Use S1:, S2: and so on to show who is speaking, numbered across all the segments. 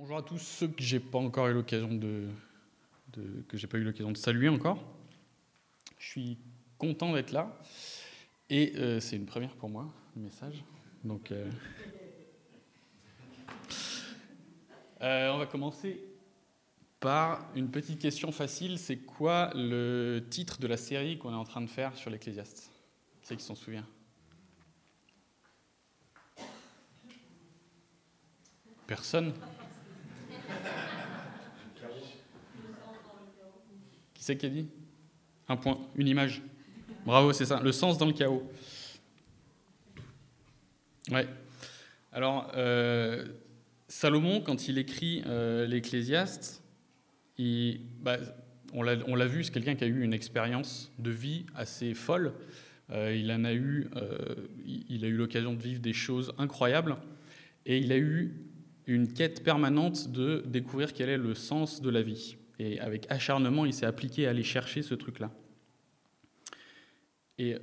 S1: Bonjour à tous ceux que j'ai pas encore eu l'occasion de, que j'ai pas eu l'occasion de saluer encore. Je suis content d'être là et euh, c'est une première pour moi, le message. Donc, euh, euh, on va commencer par une petite question facile. C'est quoi le titre de la série qu'on est en train de faire sur l'Ecclésiaste? C'est qui s'en souvient Personne Qui dit? Un point, une image. Bravo, c'est ça, le sens dans le chaos. Ouais. Alors, euh, Salomon, quand il écrit euh, l'Ecclésiaste, bah, on l'a vu, c'est quelqu'un qui a eu une expérience de vie assez folle. Euh, il en a eu, il a eu l'occasion de vivre des choses incroyables, et il a eu une quête permanente de découvrir quel est le sens de la vie. Et avec acharnement, il s'est appliqué à aller chercher ce truc-là. Et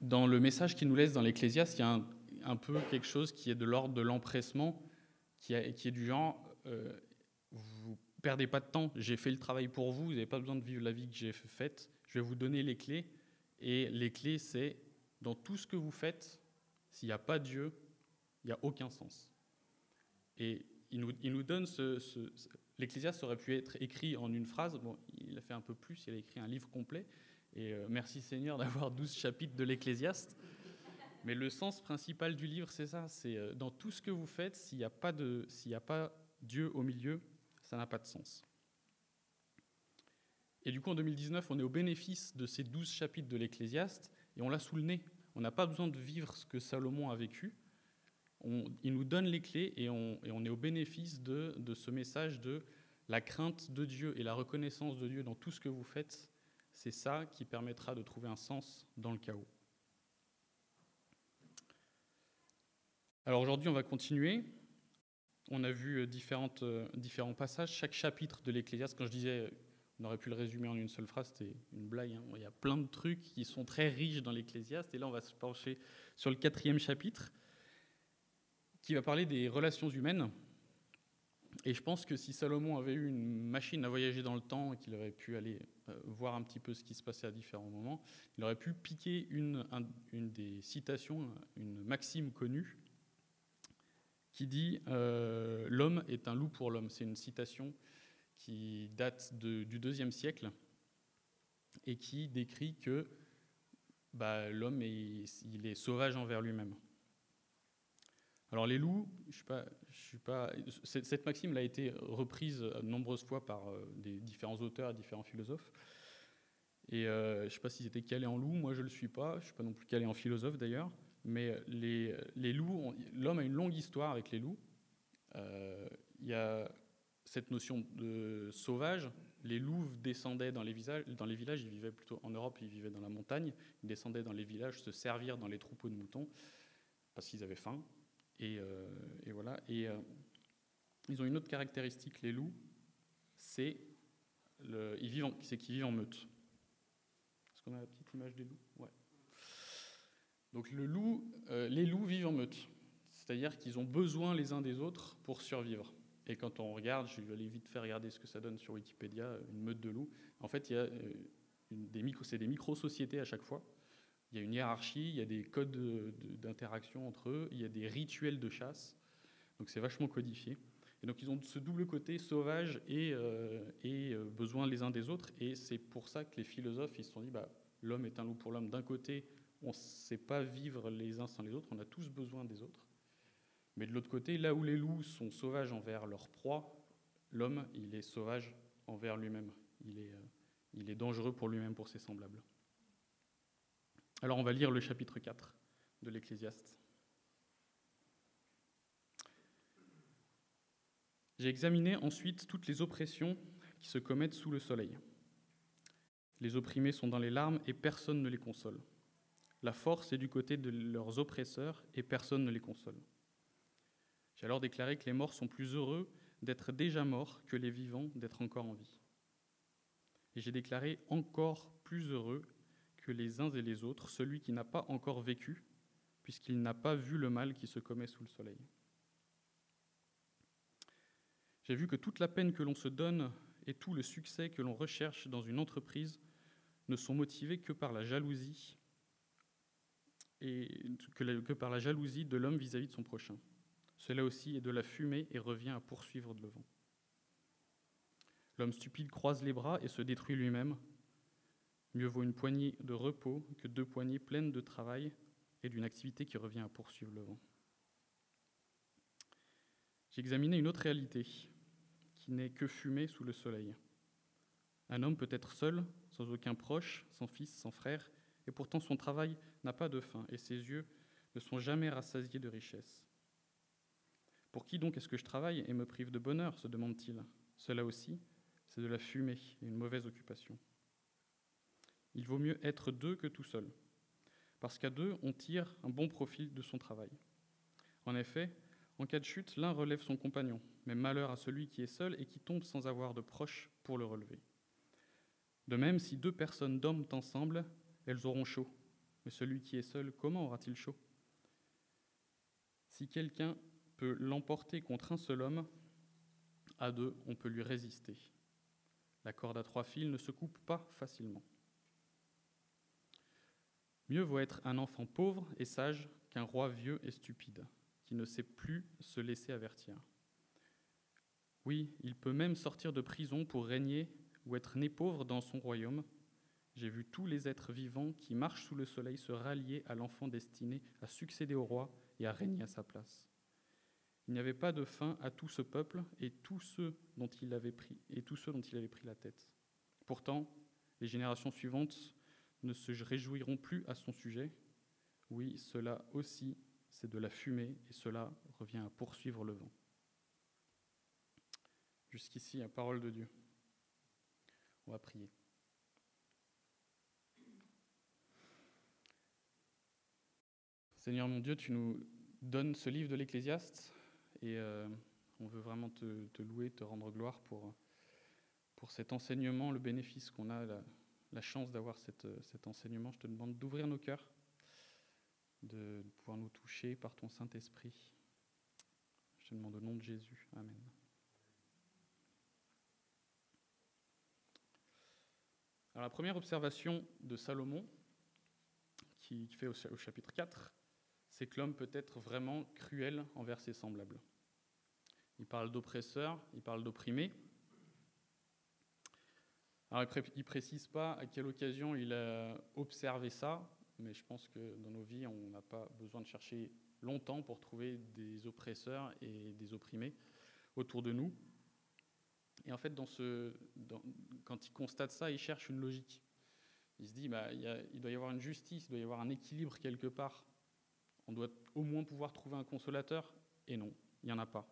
S1: dans le message qu'il nous laisse dans l'Ecclésiaste, il y a un, peu quelque chose qui est de l'ordre de l'empressement, qui, est du genre, euh, vous perdez pas de temps, j'ai fait le travail pour vous, vous n'avez pas besoin de vivre la vie que j'ai faite, je vais vous donner les clés. Et les clés, c'est dans tout ce que vous faites, s'il n'y a pas Dieu, il n'y a aucun sens. Et il nous donne ce, L'Ecclésiaste aurait pu être écrit en une phrase. Bon, il a fait un peu plus, il a écrit un livre complet. Et euh, merci Seigneur d'avoir 12 chapitres de l'Ecclésiaste. Mais le sens principal du livre, c'est ça. C'est euh, dans tout ce que vous faites, s'il n'y a, pas a pas Dieu au milieu, ça n'a pas de sens. Et du coup, en 2019, on est au bénéfice de ces 12 chapitres de l'Ecclésiaste et on l'a sous le nez. On n'a pas besoin de vivre ce que Salomon a vécu il nous donne les clés et on, est au bénéfice de, ce message de la crainte de Dieu et la reconnaissance de Dieu dans tout ce que vous faites. C'est ça qui permettra de trouver un sens dans le chaos. Alors aujourd'hui, on va continuer. On a vu différentes, différents passages. Chaque chapitre de l'Ecclésiaste, quand je disais on aurait pu le résumer en une seule phrase, c'était une blague. Hein. Il y a plein de trucs qui sont très riches dans l'Ecclésiaste. Et là, on va se pencher sur le quatrième chapitre qui va parler des relations humaines. Et je pense que si Salomon avait eu une machine à voyager dans le temps et qu'il aurait pu aller euh, voir un petit peu ce qui se passait à différents moments, il aurait pu piquer une, des citations, une maxime connue, qui dit euh, L'homme est un loup pour l'homme. C'est une citation qui date du deuxième siècle et qui décrit que bah, l'homme est, est sauvage envers lui-même. Alors les loups, je suis pas, je suis pas, cette maxime a été reprise de nombreuses fois par euh, des différents auteurs différents philosophes. Et euh, je ne sais pas s'ils étaient calés en loups, moi je ne le suis pas, je ne suis pas non plus calé en philosophe d'ailleurs, mais les, loups, l'homme a une longue histoire avec les loups. Euh, il y a cette notion de sauvage. Les loups descendaient dans les, villages, dans les villages, ils vivaient plutôt en Europe, ils vivaient dans la montagne, ils descendaient dans les villages se servir dans les troupeaux de moutons parce qu'ils avaient faim. Euh, et, voilà. Et euh, ils ont une autre caractéristique, les loups, c'est qu'ils vivent, en, meute. Est-ce qu'on a la petite image des loups? Ouais. Donc euh, les loups vivent en meute, c'est-à-dire qu'ils ont besoin les uns des autres pour survivre. Et quand on regarde, je vais aller vite faire regarder ce que ça donne sur Wikipédia, une meute de loups. En fait, il c'est des micro-sociétés à chaque fois. Il y a une hiérarchie, il y a des codes d'interaction entre eux, il y a des rituels de chasse. Donc c'est vachement codifié. Et donc ils ont ce double côté sauvage et, euh, euh, besoin les uns des autres. Et c'est pour ça que les philosophes ils se sont dit bah, l'homme est un loup pour l'homme. D'un côté, on ne sait pas vivre les uns sans les autres, on a tous besoin des autres. Mais de l'autre côté, là où les loups sont sauvages envers leur proie, l'homme, il est sauvage envers lui-même. Il est, euh, il est dangereux pour lui-même, pour ses semblables. Alors on va lire le chapitre 4 de l'Ecclésiaste. J'ai examiné ensuite toutes les oppressions qui se commettent sous le soleil. Les opprimés sont dans les larmes et personne ne les console. La force est du côté de leurs oppresseurs et personne ne les console. J'ai alors déclaré que les morts sont plus heureux d'être déjà morts que les vivants d'être encore en vie. Et j'ai déclaré encore plus heureux que les uns et les autres celui qui n'a pas encore vécu, puisqu'il n'a pas vu le mal qui se commet sous le soleil. J'ai vu que toute la peine que l'on se donne et tout le succès que l'on recherche dans une entreprise ne sont motivés que par la jalousie et que, par la jalousie de l'homme vis-à-vis de son prochain. Cela aussi est de la fumée et revient à poursuivre de le vent. L'homme stupide croise les bras et se détruit lui-même. Mieux vaut une poignée de repos que deux poignées pleines de travail et d'une activité qui revient à poursuivre le vent. J'ai examiné une autre réalité qui n'est que fumée sous le soleil. Un homme peut être seul, sans aucun proche, sans fils, sans frère, et pourtant son travail n'a pas de fin, et ses yeux ne sont jamais rassasiés de richesses. Pour qui donc est-ce que je travaille et me prive de bonheur se demande-t-il. Cela aussi, c'est de la fumée et une mauvaise occupation. Il vaut mieux être deux que tout seul, parce qu'à deux, on tire un bon profit de son travail. En effet, en cas de chute, l'un relève son compagnon, mais malheur à celui qui est seul et qui tombe sans avoir de proche pour le relever. De même, si deux personnes dorment ensemble, elles auront chaud. Mais celui qui est seul, comment aura-t-il chaud? Si quelqu'un peut l'emporter contre un seul homme, à deux, on peut lui résister. La corde à trois fils ne se coupe pas facilement. Mieux vaut être un enfant pauvre et sage qu'un roi vieux et stupide, qui ne sait plus se laisser avertir. Oui, il peut même sortir de prison pour régner ou être né pauvre dans son royaume. J'ai vu tous les êtres vivants qui marchent sous le soleil se rallier à l'enfant destiné à succéder au roi et à régner à sa place. Il n'y avait pas de fin à tout ce peuple et tous ceux dont il avait pris et tous ceux dont il avait pris la tête. Pourtant, les générations suivantes ne se réjouiront plus à son sujet. Oui, cela aussi, c'est de la fumée et cela revient à poursuivre le vent. Jusqu'ici, la parole de Dieu. On va prier. Seigneur mon Dieu, tu nous donnes ce livre de l'Ecclésiaste et euh, on veut vraiment te, louer, te rendre gloire pour, cet enseignement, le bénéfice qu'on a, la, chance d'avoir cet enseignement. Je te demande d'ouvrir nos cœurs, de pouvoir nous toucher par ton Saint-Esprit. Je te demande au nom de Jésus. Amen. Alors la première observation de Salomon, qui, fait au, chapitre 4, c'est que l'homme peut être vraiment cruel envers ses semblables. Il parle d'oppresseur, il parle d'opprimé. Alors il ne précise pas à quelle occasion il a observé ça, mais je pense que dans nos vies, on n'a pas besoin de chercher longtemps pour trouver des oppresseurs et des opprimés autour de nous. Et en fait, quand il constate ça, il cherche une logique. Il se dit, bah, il, il, doit y avoir une justice, il doit y avoir un équilibre quelque part. On doit au moins pouvoir trouver un consolateur. Et non, il n'y en a pas.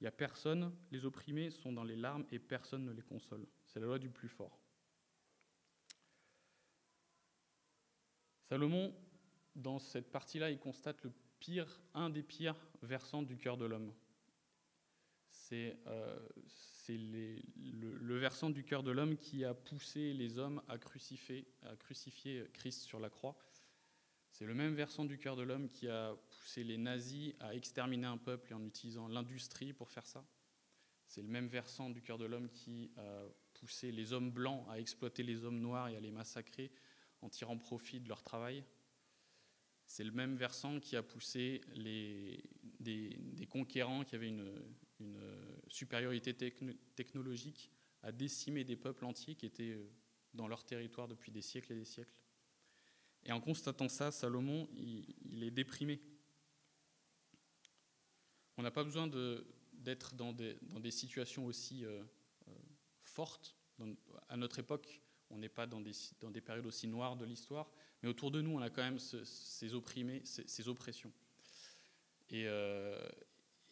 S1: Il n'y a personne, les opprimés sont dans les larmes et personne ne les console. C'est la loi du plus fort. Salomon, dans cette partie-là, il constate le pire, un des pires versants du cœur de l'homme. C'est euh, le, versant du cœur de l'homme qui a poussé les hommes à crucifier, à crucifier Christ sur la croix. C'est le même versant du cœur de l'homme qui a poussé les nazis à exterminer un peuple en utilisant l'industrie pour faire ça. C'est le même versant du cœur de l'homme qui a poussé les hommes blancs à exploiter les hommes noirs et à les massacrer en tirant profit de leur travail. C'est le même versant qui a poussé les, des, conquérants qui avaient une, une supériorité technologique à décimer des peuples entiers qui étaient euh, dans leur territoire depuis des siècles et des siècles. Et en constatant ça, Salomon, il, est déprimé. On n'a pas besoin d'être dans des, situations aussi euh, fortes. à notre époque, on n'est pas dans des, périodes aussi noires de l'histoire, mais autour de nous, on a quand même ces opprimés, ces, oppressions. Et,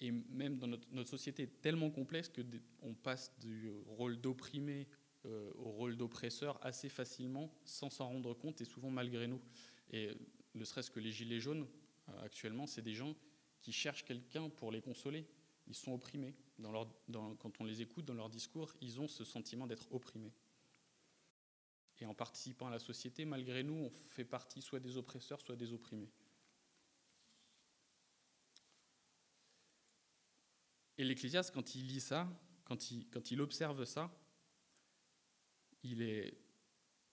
S1: et même dans notre, société tellement complexe que on passe du rôle d'opprimé euh, au rôle d'oppresseur assez facilement sans s'en rendre compte et souvent malgré nous. Et ne serait-ce que les gilets jaunes euh, actuellement, c'est des gens qui cherchent quelqu'un pour les consoler. Ils sont opprimés. Quand on les écoute dans leur discours, ils ont ce sentiment d'être opprimés. Et en participant à la société, malgré nous, on fait partie soit des oppresseurs, soit des opprimés. Et l'Ecclésiaste, quand il lit ça, quand il, quand il observe ça, il est.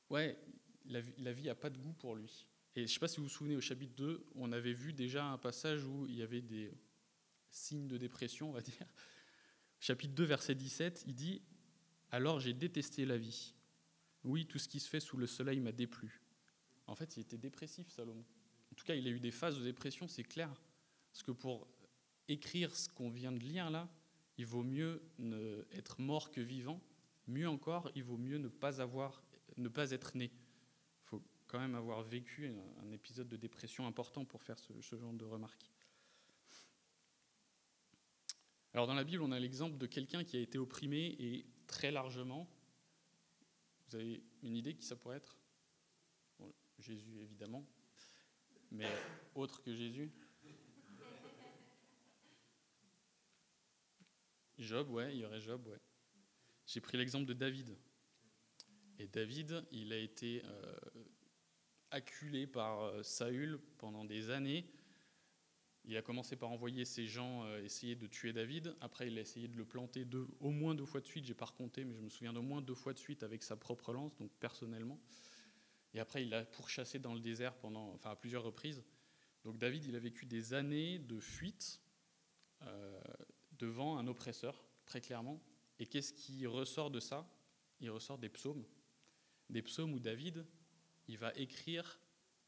S1: Ouais, la, la vie n'a pas de goût pour lui. Et je ne sais pas si vous vous souvenez, au chapitre 2, on avait vu déjà un passage où il y avait des signes de dépression, on va dire. Chapitre 2, verset 17, il dit Alors j'ai détesté la vie. Oui, tout ce qui se fait sous le soleil m'a déplu. En fait, il était dépressif, Salomon. En tout cas, il a eu des phases de dépression, c'est clair. Parce que pour écrire ce qu'on vient de lire là, il vaut mieux ne être mort que vivant. Mieux encore, il vaut mieux ne pas avoir, ne pas être né. Quand même avoir vécu un, épisode de dépression important pour faire ce, genre de remarques. Alors dans la Bible, on a l'exemple de quelqu'un qui a été opprimé et très largement. Vous avez une idée qui ça pourrait être? Jésus évidemment, mais autre que Jésus? Job, ouais, il y aurait Job, ouais. J'ai pris l'exemple de David. Et David, il a été euh, acculé par euh, Saül pendant des années. Il a commencé par envoyer ses gens euh, essayer de tuer David. Après, il a essayé de le planter au moins deux fois de suite. J'ai pas recompté, mais je me souviens d'au moins deux fois de suite avec sa propre lance, donc personnellement. Et après, il l'a pourchassé dans le désert pendant, enfin, à plusieurs reprises. Donc David, il a vécu des années de fuite euh, devant un oppresseur, très clairement. Et qu'est-ce qui ressort de ça? Il ressort des psaumes. Des psaumes où David, il va écrire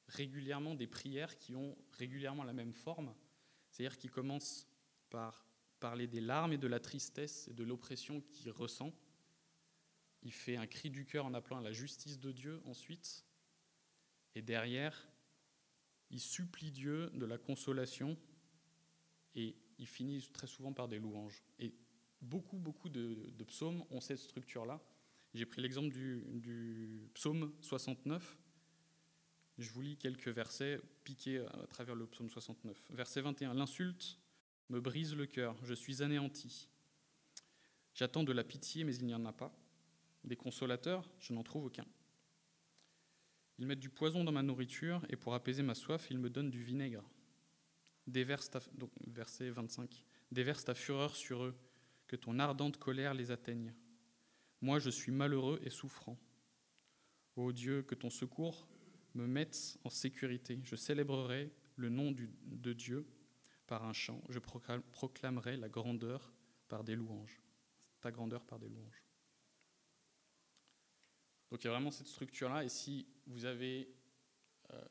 S1: régulièrement des prières qui ont régulièrement la même forme, c'est-à-dire qu'il commence par parler des larmes et de la tristesse et de l'oppression qu'il ressent. Il fait un cri du cœur en appelant à la justice de Dieu ensuite. Et derrière, il supplie Dieu de la consolation et il finit très souvent par des louanges. Et beaucoup, beaucoup de, psaumes ont cette structure-là. J'ai pris l'exemple du, psaume 69. Je vous lis quelques versets piqués à travers le psaume 69. Verset 21. L'insulte me brise le cœur, je suis anéanti. J'attends de la pitié, mais il n'y en a pas. Des consolateurs, je n'en trouve aucun. Ils mettent du poison dans ma nourriture, et pour apaiser ma soif, ils me donnent du vinaigre. Déverse ta, verset 25. Déverse ta fureur sur eux, que ton ardente colère les atteigne. Moi, je suis malheureux et souffrant. Ô Dieu, que ton secours me mette en sécurité. Je célébrerai le nom de Dieu par un chant. Je proclamerai la grandeur par des louanges. Ta grandeur par des louanges. Donc il y a vraiment cette structure-là. Et si vous avez, euh,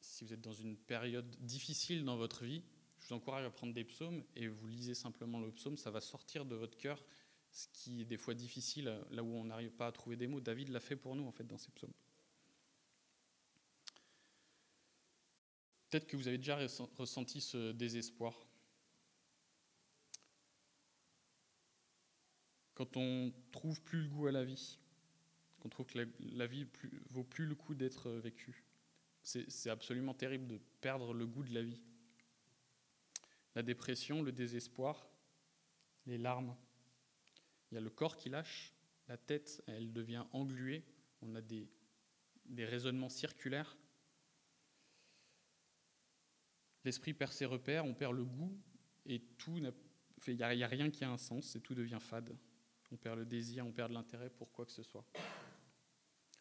S1: si vous êtes dans une période difficile dans votre vie, je vous encourage à prendre des psaumes et vous lisez simplement le psaume. Ça va sortir de votre cœur ce qui est des fois difficile, là où on n'arrive pas à trouver des mots. David l'a fait pour nous en fait dans ses psaumes. Peut-être que vous avez déjà ressenti ce désespoir. Quand on trouve plus le goût à la vie, qu'on trouve que la, vie plus, vaut plus le coup d'être vécue, c'est absolument terrible de perdre le goût de la vie. La dépression, le désespoir, les larmes. Il y a le corps qui lâche, la tête, elle devient engluée, on a des raisonnements circulaires. L'esprit perd ses repères, on perd le goût, et tout il n'y a, rien qui a un sens, et tout devient fade. On perd le désir, on perd l'intérêt pour quoi que ce soit.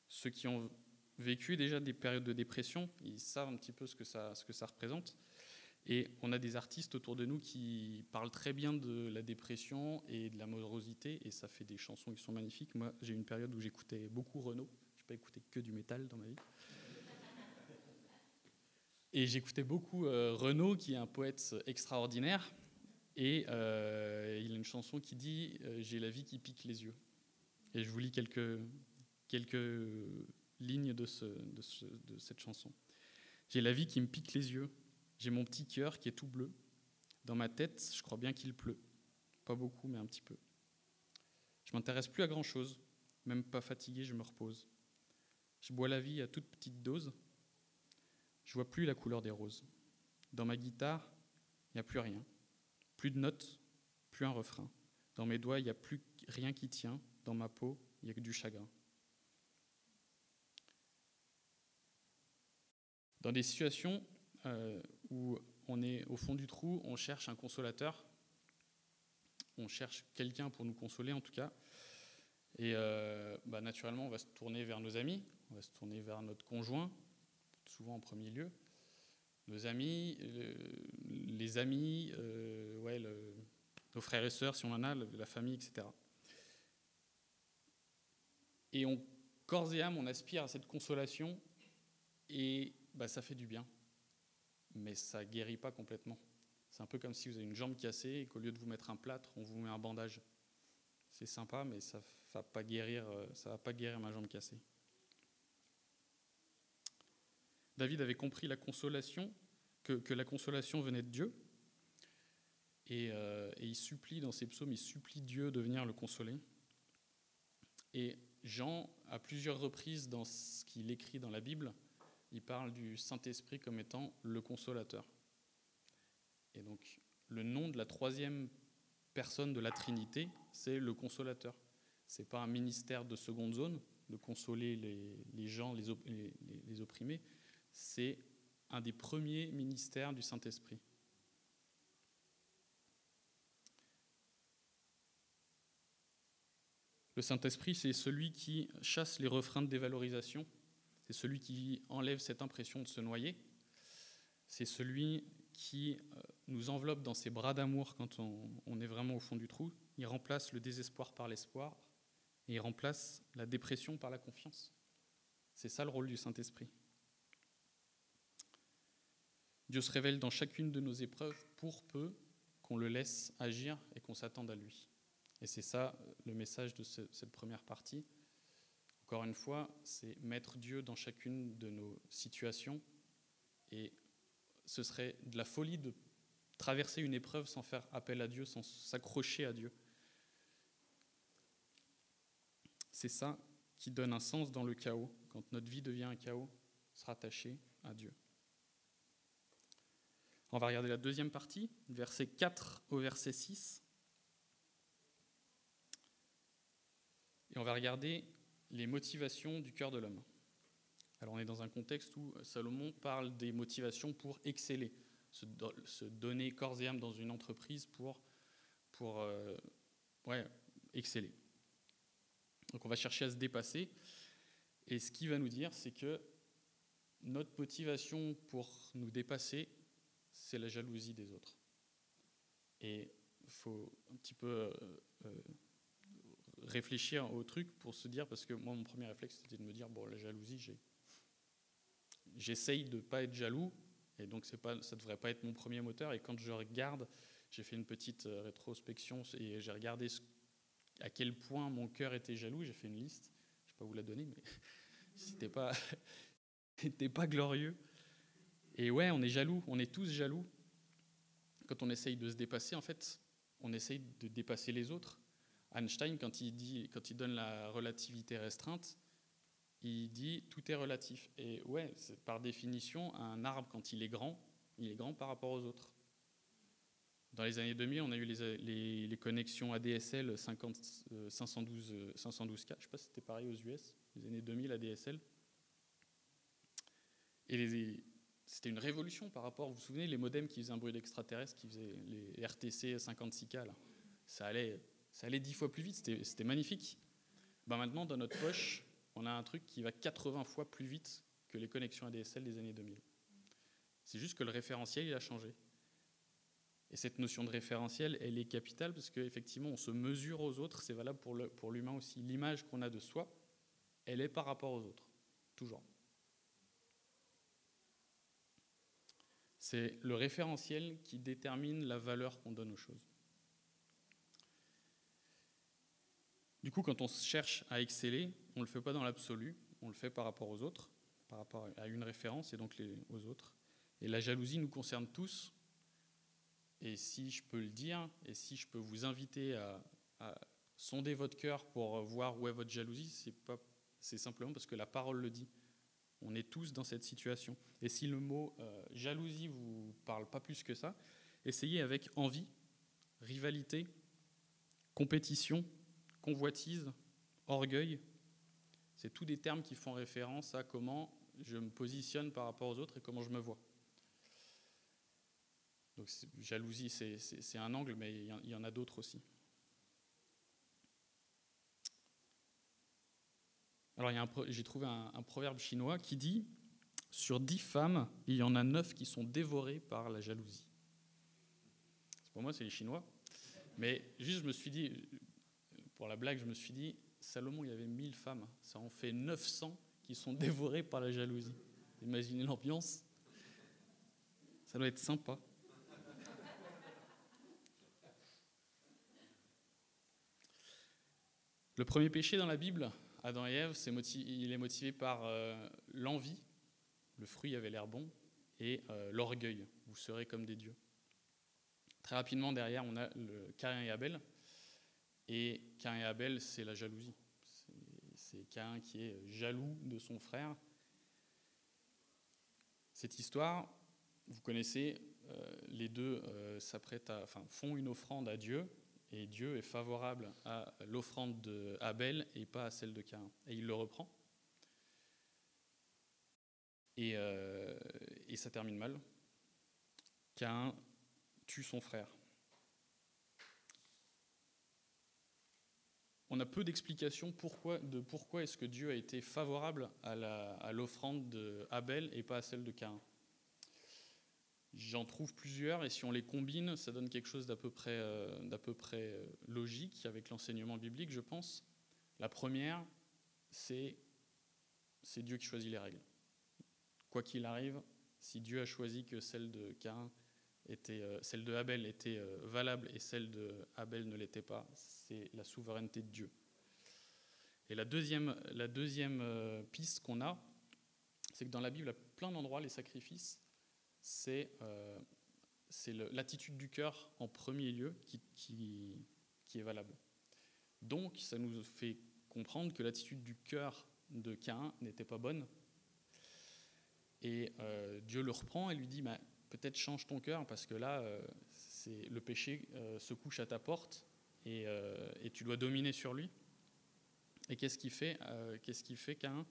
S1: Ceux qui ont vécu déjà des périodes de dépression, ils savent un petit peu ce que ça, ce que ça représente. Et on a des artistes autour de nous qui parlent très bien de la dépression et de la morosité, et ça fait des chansons qui sont magnifiques. Moi, j'ai eu une période où j'écoutais beaucoup Renaud. Je n'ai pas écouté que du métal dans ma vie. Et j'écoutais beaucoup euh, Renaud, qui est un poète extraordinaire. Et euh, il a une chanson qui dit euh, J'ai la vie qui pique les yeux. Et je vous lis quelques, quelques lignes de, de, ce, de cette chanson. J'ai la vie qui me pique les yeux. J'ai mon petit cœur qui est tout bleu. Dans ma tête, je crois bien qu'il pleut. Pas beaucoup, mais un petit peu. Je m'intéresse plus à grand chose. Même pas fatigué, je me repose. Je bois la vie à toute petite dose. Je vois plus la couleur des roses. Dans ma guitare, il n'y a plus rien. Plus de notes, plus un refrain. Dans mes doigts, il n'y a plus rien qui tient. Dans ma peau, il n'y a que du chagrin. Dans des situations euh, où on est au fond du trou, on cherche un consolateur. on cherche quelqu'un pour nous consoler en tout cas. Et euh, bah, naturellement, on va se tourner vers nos amis, on va se tourner vers notre conjoint, souvent en premier lieu. Nos amis, les amis, euh, nos frères et sœurs, si on en a, la famille, etc. Et on, corps et âme, on aspire à cette consolation et bah, ça fait du bien. Mais ça guérit pas complètement. C'est un peu comme si vous avez une jambe cassée et qu'au lieu de vous mettre un plâtre, on vous met un bandage. C'est sympa, mais ça guérir, euh, va pas guérir ma jambe cassée. David avait compris la consolation, que, la consolation venait de Dieu, euh, et, il supplie dans ses psaumes, il supplie Dieu de venir le consoler. Et Jean, à plusieurs reprises dans ce qu'il écrit dans la Bible, il parle du Saint-Esprit comme étant le consolateur. Et donc, le nom de la troisième personne de la Trinité, c'est le consolateur. Ce n'est pas un ministère de seconde zone, de consoler les, gens, les, les opprimés. C'est un des premiers ministères du Saint-Esprit. Le Saint-Esprit, c'est celui qui chasse les refrains de dévalorisation, c'est celui qui enlève cette impression de se noyer, c'est celui qui euh, nous enveloppe dans ses bras d'amour quand on, est vraiment au fond du trou. Il remplace le désespoir par l'espoir et il remplace la dépression par la confiance. C'est ça le rôle du Saint-Esprit. Dieu se révèle dans chacune de nos épreuves pour peu qu'on le laisse agir et qu'on s'attende à lui. Et c'est ça le message de cette première partie. Encore une fois, c'est mettre Dieu dans chacune de nos situations et ce serait de la folie de traverser une épreuve sans faire appel à Dieu, sans s'accrocher à Dieu. C'est ça qui donne un sens dans le chaos, quand notre vie devient un chaos, se rattacher à Dieu. On va regarder la deuxième partie, verset 4 au verset 6. Et on va regarder les motivations du cœur de l'homme. Alors on est dans un contexte où Salomon parle des motivations pour exceller, se, donner corps et âme dans une entreprise pour, euh, exceller. Donc on va chercher à se dépasser. Et ce qu'il va nous dire, c'est que notre motivation pour nous dépasser, c'est la jalousie des autres. Et il faut un petit peu euh, euh, réfléchir au truc pour se dire, parce que moi, mon premier réflexe, c'était de me dire, bon, la jalousie, j'essaye de ne pas être jaloux, et donc pas, ça ne devrait pas être mon premier moteur. Et quand je regarde, j'ai fait une petite euh, rétrospection et j'ai regardé à quel point mon cœur était jaloux. J'ai fait une liste, je ne vais pas vous la donner, mais c'était pas, pas glorieux. Et ouais, on est jaloux, on est tous jaloux. Quand on essaye de se dépasser, en fait, on essaye de dépasser les autres. Einstein, quand il, dit, quand il donne la relativité restreinte, il dit tout est relatif. Et ouais, par définition, un arbre, quand il est grand, il est grand par rapport aux autres. Dans les années 2000, on a eu les, les, connexions ADSL 50, 512, 512K. Je ne sais pas si c'était pareil aux US, les années 2000 ADSL. Et c'était une révolution par rapport, vous vous souvenez, les modems qui faisaient un bruit d'extraterrestre, qui faisaient les RTC 56K, là. Ça allait, ça allait 10 fois plus vite, c'était magnifique. Ben maintenant, dans notre poche, on a un truc qui va 80 fois plus vite que les connexions ADSL des années 2000. C'est juste que le référentiel, il a changé. Et cette notion de référentiel, elle est capitale parce qu'effectivement, on se mesure aux autres, c'est valable pour l'humain aussi. L'image qu'on a de soi, elle est par rapport aux autres, toujours. C'est le référentiel qui détermine la valeur qu'on donne aux choses. Du coup, quand on cherche à exceller, on ne le fait pas dans l'absolu, on le fait par rapport aux autres, par rapport à une référence et donc aux autres. Et la jalousie nous concerne tous. Et si je peux le dire, et si je peux vous inviter à, sonder votre cœur pour voir où est votre jalousie, c'est, c'est simplement parce que la parole le dit. On est tous dans cette situation. Et si le mot euh, jalousie vous parle pas plus que ça, essayez avec envie, rivalité, compétition, convoitise, orgueil, c'est tous des termes qui font référence à comment je me positionne par rapport aux autres et comment je me vois. Donc jalousie, c'est un angle, mais il y en a d'autres aussi. Alors j'ai trouvé un, un, proverbe chinois qui dit Sur dix femmes, il y en a neuf qui sont dévorées par la jalousie. Pour moi, c'est les Chinois. Mais juste, je me suis dit, pour la blague, je me suis dit, Salomon, il y avait 1000 femmes. Ça en fait 900 qui sont dévorées par la jalousie. Imaginez l'ambiance. Ça doit être sympa. Le premier péché dans la Bible, Adam et Ève, il est motivé par euh, l'envie, le fruit avait l'air bon, et euh, l'orgueil, vous serez comme des dieux. Très rapidement, derrière, on a le Cain et Abel. Et Cain et Abel, c'est la jalousie. C'est Cain qui est jaloux de son frère. Cette histoire, vous connaissez, euh, les deux s'apprêtent à, font une offrande à Dieu, et Dieu est favorable à l'offrande d'Abel et pas à celle de Cain. Et il le reprend. Et, euh, ça termine mal. Cain tue son frère. On a peu d'explications de pourquoi est-ce que Dieu a été favorable à l'offrande d'Abel et pas à celle de Cain. J'en trouve plusieurs et si on les combine, ça donne quelque chose d'à peu près, euh, euh, logique avec l'enseignement biblique, je pense. La première, c'est Dieu qui choisit les règles. Quoi qu'il arrive, si Dieu a choisi que celle de Cain était, euh, celle de Abel était valable et celle de Abel ne l'était pas, c'est la souveraineté de Dieu. Et la deuxième, la deuxième piste qu'on a, c'est que dans la Bible, à plein d'endroits, les sacrifices, c'est l'attitude du cœur en premier lieu qui, qui, est valable. Donc, ça nous fait comprendre que l'attitude du cœur de Cain n'était pas bonne. Et Dieu le reprend et lui dit bah, peut-être change ton cœur parce que là, euh, le péché euh, se couche à ta porte euh, et, tu dois dominer sur lui. Et qu'est-ce qu'il fait Qu'est-ce qu'il fait qu'un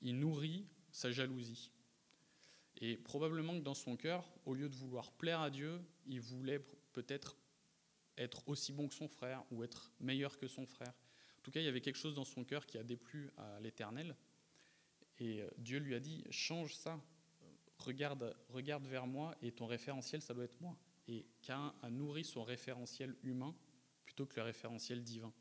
S1: Il nourrit sa jalousie. Et probablement que dans son cœur, au lieu de vouloir plaire à Dieu, il voulait peut-être être aussi bon que son frère ou être meilleur que son frère. En tout cas, il y avait quelque chose dans son cœur qui a déplu à l'Éternel. Et Dieu lui a dit, change ça, regarde, regarde vers moi et ton référentiel, ça doit être moi. Et Cain a nourri son référentiel humain plutôt que le référentiel divin.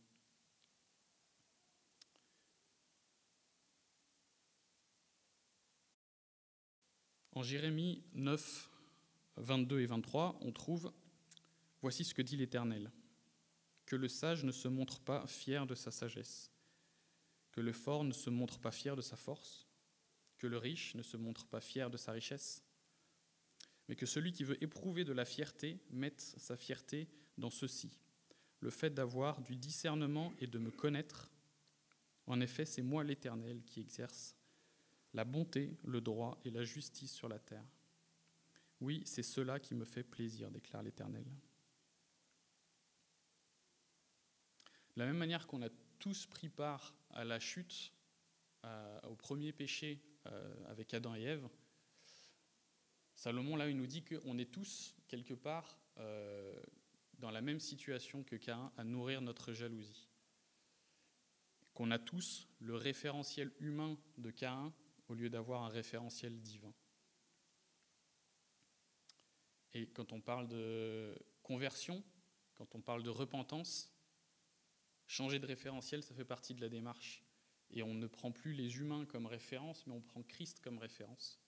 S1: En Jérémie 9, 22 et 23, on trouve Voici ce que dit l'Éternel. Que le sage ne se montre pas fier de sa sagesse, que le fort ne se montre pas fier de sa force, que le riche ne se montre pas fier de sa richesse, mais que celui qui veut éprouver de la fierté mette sa fierté dans ceci, le fait d'avoir du discernement et de me connaître. En effet, c'est moi l'Éternel qui exerce la bonté, le droit et la justice sur la terre. Oui, c'est cela qui me fait plaisir, déclare l'Éternel. De la même manière qu'on a tous pris part à la chute, au premier péché euh, avec Adam et Ève, Salomon, là, il nous dit qu'on est tous, quelque part, euh, dans la même situation que Cain, à nourrir notre jalousie. Qu'on a tous le référentiel humain de Cain au lieu d'avoir un référentiel divin. Et quand on parle de conversion, quand on parle de repentance, changer de référentiel, ça fait partie de la démarche et on ne prend plus les humains comme référence, mais on prend Christ comme référence.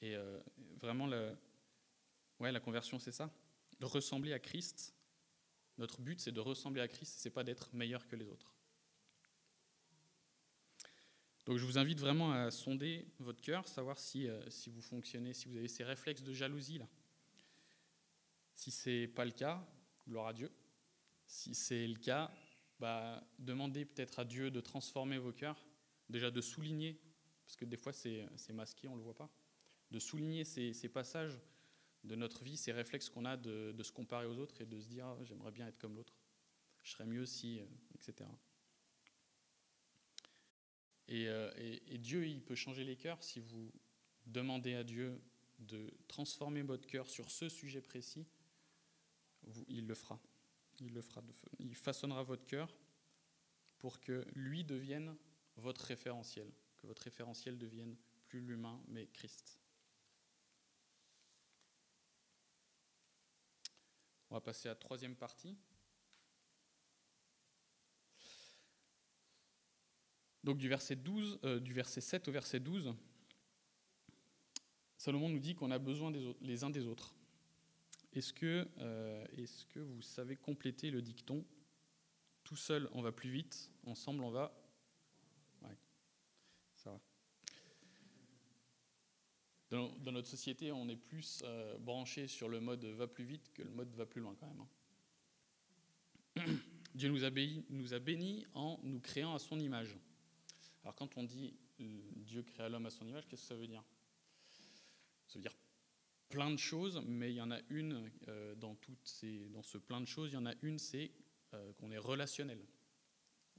S1: Et euh, vraiment, la conversion, c'est ça. De ressembler à Christ. Notre but, c'est de ressembler à Christ, c'est pas d'être meilleur que les autres. Donc je vous invite vraiment à sonder votre cœur, savoir si, euh, si vous fonctionnez, si vous avez ces réflexes de jalousie là. Si c'est pas le cas, gloire à Dieu. Si c'est le cas, bah, demandez peut-être à Dieu de transformer vos cœurs, déjà de souligner, parce que des fois c'est masqué, on ne le voit pas, de souligner ces, passages de notre vie, ces réflexes qu'on a de, se comparer aux autres et de se dire ah, j'aimerais bien être comme l'autre, je serais mieux si, euh, etc. Euh, et, Dieu, il peut changer les cœurs si vous demandez à Dieu de transformer votre cœur sur ce sujet précis, il le fera. Il le fera. Il façonnera votre cœur pour que lui devienne votre référentiel, que votre référentiel devienne plus l'humain, mais Christ. On va passer à la troisième partie. Donc du verset, 12, euh, du verset 7 au verset 12, Salomon nous dit qu'on a besoin des autres, les uns des autres. Est-ce que, euh, que vous savez compléter le dicton Tout seul, on va plus vite, ensemble, on va... Ça va. Dans, notre société, on est plus euh, branché sur le mode va plus vite que le mode va plus loin quand même. Hein. Dieu nous a bénis en nous créant à son image. Alors quand on dit Dieu créa l'homme à son image, qu'est-ce que ça veut dire? Ça veut dire plein de choses, mais il y en a une euh, dans, toutes ces, dans ce plein de choses, il y en a une, c'est euh, qu'on est relationnel.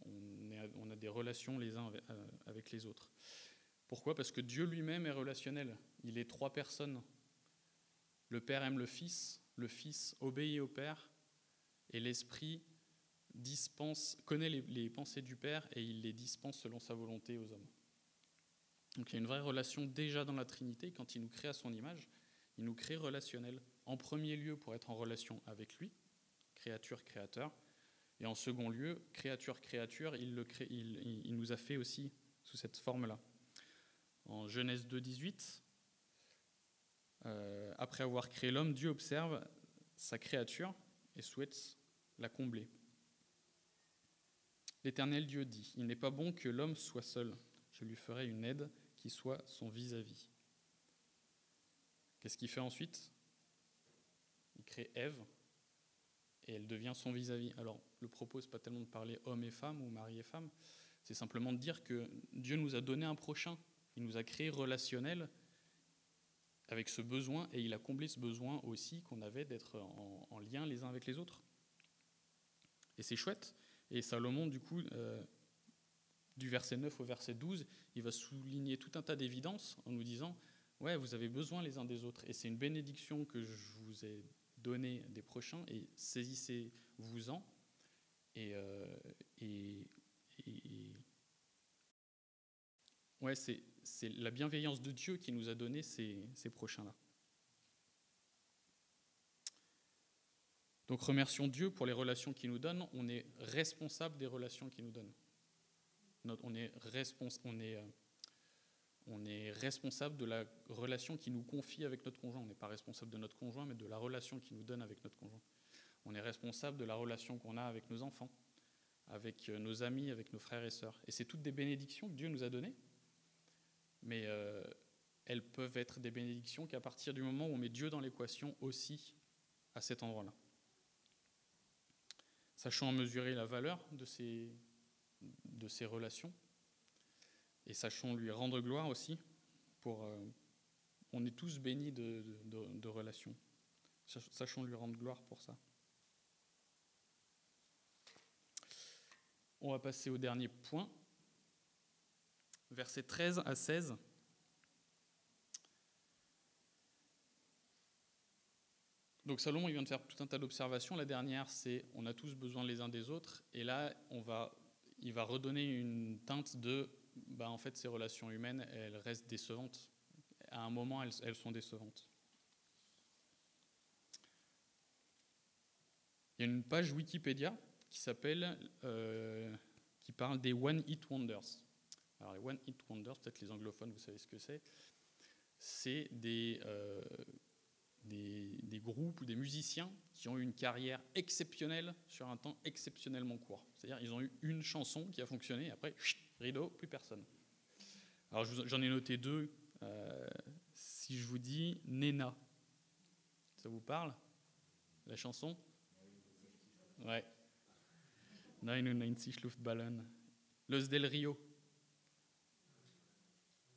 S1: On, a des relations les uns euh, avec les autres. Pourquoi? Parce que Dieu lui-même est relationnel. Il est trois personnes. Le Père aime le Fils, le Fils obéit au Père, et l'Esprit connaît les, pensées du Père et il les dispense selon sa volonté aux hommes. Donc il y a une vraie relation déjà dans la Trinité. Quand il nous crée à son image, il nous crée relationnel. En premier lieu pour être en relation avec lui, créature, créateur. Et en second lieu, créature, créature, il, le crée, il, il nous a fait aussi sous cette forme-là. En Genèse 2, 18, euh, après avoir créé l'homme, Dieu observe sa créature et souhaite la combler. L'Éternel Dieu dit, Il n'est pas bon que l'homme soit seul, je lui ferai une aide qui soit son vis-à-vis. Qu'est-ce qu'il fait ensuite? Il crée Ève et elle devient son vis-à-vis. Alors, le propos, n'est pas tellement de parler homme et femme ou mari et femme, c'est simplement de dire que Dieu nous a donné un prochain, il nous a créé relationnel avec ce besoin et il a comblé ce besoin aussi qu'on avait d'être en, lien les uns avec les autres. Et c'est chouette et Salomon, du coup, euh, du verset 9 au verset 12, il va souligner tout un tas d'évidences en nous disant Ouais, vous avez besoin les uns des autres. Et c'est une bénédiction que je vous ai donnée des prochains, et saisissez-vous-en. Et, euh, c'est, la bienveillance de Dieu qui nous a donné ces, ces prochains-là. Donc remercions Dieu pour les relations qu'il nous donne. On est responsable des relations qu'il nous donne. Euh, on est responsable de la relation qu'il nous confie avec notre conjoint. On n'est pas responsable de notre conjoint, mais de la relation qu'il nous donne avec notre conjoint. On est responsable de la relation qu'on a avec nos enfants, avec euh, nos amis, avec nos frères et sœurs. Et c'est toutes des bénédictions que Dieu nous a données. Mais euh, elles peuvent être des bénédictions qu'à partir du moment où on met Dieu dans l'équation aussi à cet endroit-là. Sachant mesurer la valeur de ces, relations et sachons lui rendre gloire aussi. Pour, euh, on est tous bénis de, de relations. Sachons lui rendre gloire pour ça. On va passer au dernier point, versets 13 à 16. Donc Salomon il vient de faire tout un tas d'observations. La dernière, c'est on a tous besoin les uns des autres. Et là, on va, il va redonner une teinte de, bah, en fait, ces relations humaines, elles restent décevantes. À un moment, elles, elles sont décevantes. Il y a une page Wikipédia qui s'appelle, euh, qui parle des One Hit Wonders. Alors les One Hit Wonders, peut-être les anglophones, vous savez ce que c'est. C'est des, euh, des, groupes ou des musiciens qui ont eu une carrière exceptionnelle sur un temps exceptionnellement court. C'est-à-dire ils ont eu une chanson qui a fonctionné, après, rideau, plus personne. Alors j'en ai noté deux. Euh, si je vous dis Nena, ça vous parle La chanson? Ouais. 99 Luftballon. Los del Rio.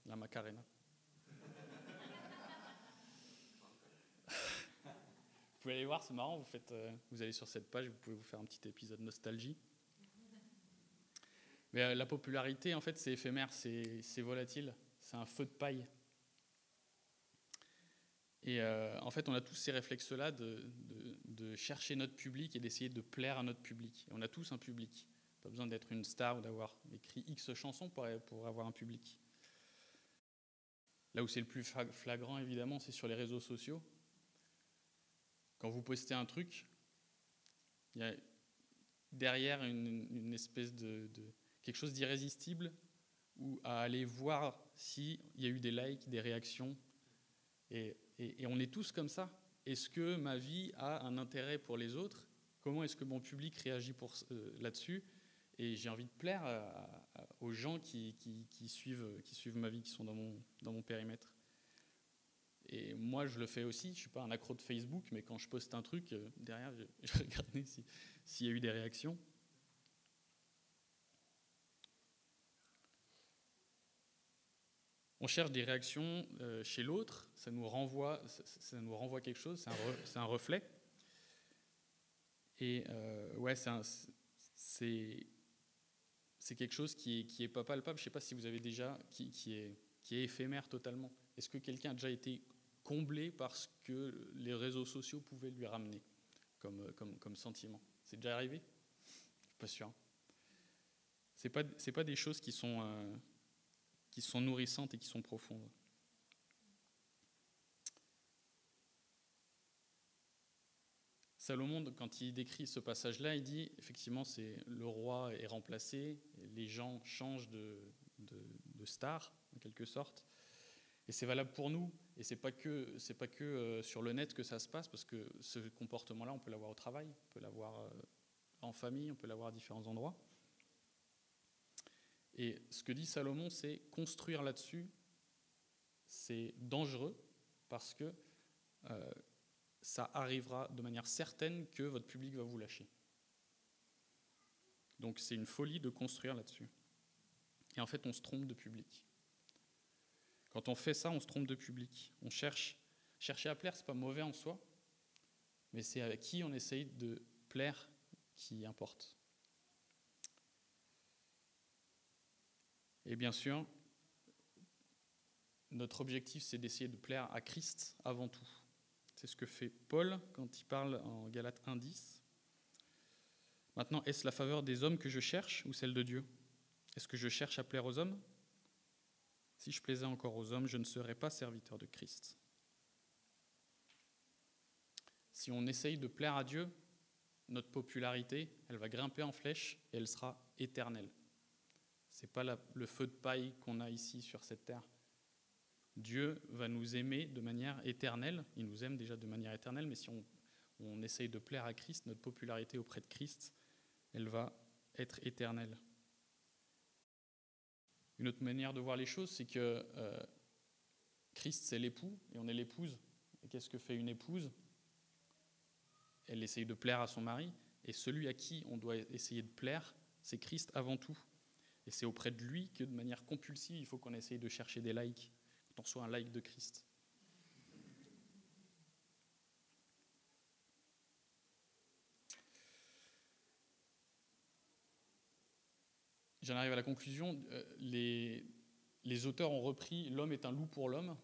S1: La Macarena. Pouvez aller voir, c'est marrant, vous, faites, euh, vous allez sur cette page, vous pouvez vous faire un petit épisode nostalgie. Mais euh, la popularité, en fait, c'est éphémère, c'est volatile, c'est un feu de paille. Et euh, en fait, on a tous ces réflexes-là de, de, chercher notre public et d'essayer de plaire à notre public. on a tous un public. Pas besoin d'être une star ou d'avoir écrit X chansons pour, pour avoir un public. Là où c'est le plus flagrant, évidemment, c'est sur les réseaux sociaux. Quand vous postez un truc, il y a derrière une, espèce de, quelque chose d'irrésistible ou à aller voir s'il y a eu des likes, des réactions. Et, on est tous comme ça. Est-ce que ma vie a un intérêt pour les autres? Comment est-ce que mon public réagit euh, là-dessus? Et j'ai envie de plaire aux gens qui, suivent, ma vie, qui sont dans mon périmètre. Et moi, je le fais aussi. Je ne suis pas un accro de Facebook, mais quand je poste un truc, euh, derrière, je, je regarde s'il y a eu des réactions. On cherche des réactions euh, chez l'autre, ça nous renvoie, ça, nous renvoie quelque chose, c'est un, reflet. Et euh, ouais, c'est quelque chose qui est, pas palpable. Je ne sais pas si vous avez déjà, qui, est, qui est éphémère totalement. Est-ce que quelqu'un a déjà été comblé par ce que les réseaux sociaux pouvaient lui ramener comme, comme, comme sentiment C'est déjà arrivé? Je suis pas sûr. Ce pas, pas des choses qui sont... Euh, qui sont nourrissantes et qui sont profondes. Salomon, quand il décrit ce passage-là, il dit effectivement, c'est le roi est remplacé, les gens changent de, de, star en quelque sorte, et c'est valable pour nous. Et c'est pas que c'est pas que euh, sur le net que ça se passe, parce que ce comportement-là, on peut l'avoir au travail, on peut l'avoir euh, en famille, on peut l'avoir à différents endroits. Et ce que dit Salomon, c'est construire là-dessus, c'est dangereux parce que euh, ça arrivera de manière certaine que votre public va vous lâcher. Donc c'est une folie de construire là-dessus. Et en fait, on se trompe de public. Quand on fait ça, on se trompe de public. On cherche, chercher à plaire, c'est pas mauvais en soi, mais c'est à qui on essaye de plaire qui importe. Et bien sûr, notre objectif, c'est d'essayer de plaire à Christ avant tout. C'est ce que fait Paul quand il parle en Galates 1.10. Maintenant, est-ce la faveur des hommes que je cherche ou celle de Dieu? Est-ce que je cherche à plaire aux hommes? Si je plaisais encore aux hommes, je ne serais pas serviteur de Christ. Si on essaye de plaire à Dieu, notre popularité, elle va grimper en flèche et elle sera éternelle. Ce n'est pas le feu de paille qu'on a ici sur cette terre. Dieu va nous aimer de manière éternelle. Il nous aime déjà de manière éternelle, mais si on, on essaye de plaire à Christ, notre popularité auprès de Christ, elle va être éternelle. Une autre manière de voir les choses, c'est que euh, Christ, c'est l'époux et on est l'épouse. Et qu'est-ce que fait une épouse? Elle essaye de plaire à son mari, et celui à qui on doit essayer de plaire, c'est Christ avant tout. Et c'est auprès de lui que de manière compulsive, il faut qu'on essaye de chercher des likes, quand on soit un like de Christ. J'en arrive à la conclusion. Euh, les, auteurs ont repris L'homme est un loup pour l'homme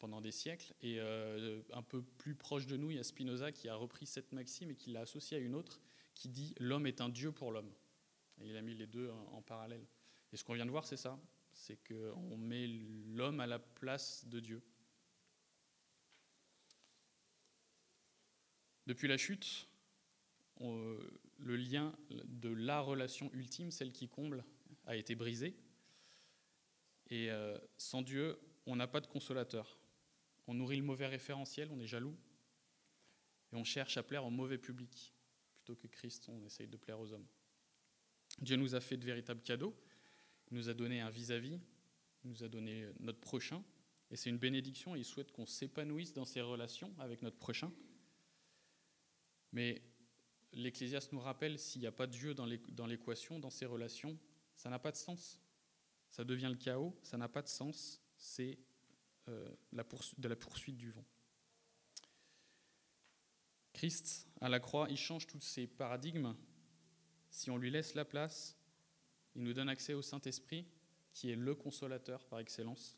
S1: pendant des siècles. Et euh, un peu plus proche de nous, il y a Spinoza qui a repris cette maxime et qui l'a associée à une autre qui dit L'homme est un Dieu pour l'homme. Et il a mis les deux en, parallèle. Et ce qu'on vient de voir, c'est ça. C'est qu'on met l'homme à la place de Dieu. Depuis la chute, le lien de la relation ultime, celle qui comble, a été brisé. Et euh, sans Dieu, on n'a pas de consolateur. On nourrit le mauvais référentiel, on est jaloux. Et on cherche à plaire au mauvais public. Plutôt que Christ, on essaye de plaire aux hommes. Dieu nous a fait de véritables cadeaux. Il nous a donné un vis-à-vis, il nous a donné notre prochain. Et c'est une bénédiction il souhaite qu'on s'épanouisse dans ces relations avec notre prochain. Mais l'Ecclésiaste nous rappelle, s'il n'y a pas de Dieu dans l'équation, dans ces relations, ça n'a pas de sens. Ça devient le chaos, ça n'a pas de sens. C'est euh, de la poursuite du vent. Christ, à la croix, il change tous ces paradigmes si on lui laisse la place, il nous donne accès au Saint-Esprit, qui est le consolateur par excellence.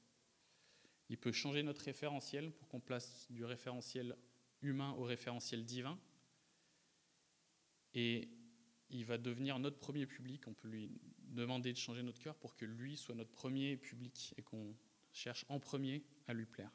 S1: Il peut changer notre référentiel pour qu'on place du référentiel humain au référentiel divin. Et il va devenir notre premier public. On peut lui demander de changer notre cœur pour que lui soit notre premier public et qu'on cherche en premier à lui plaire.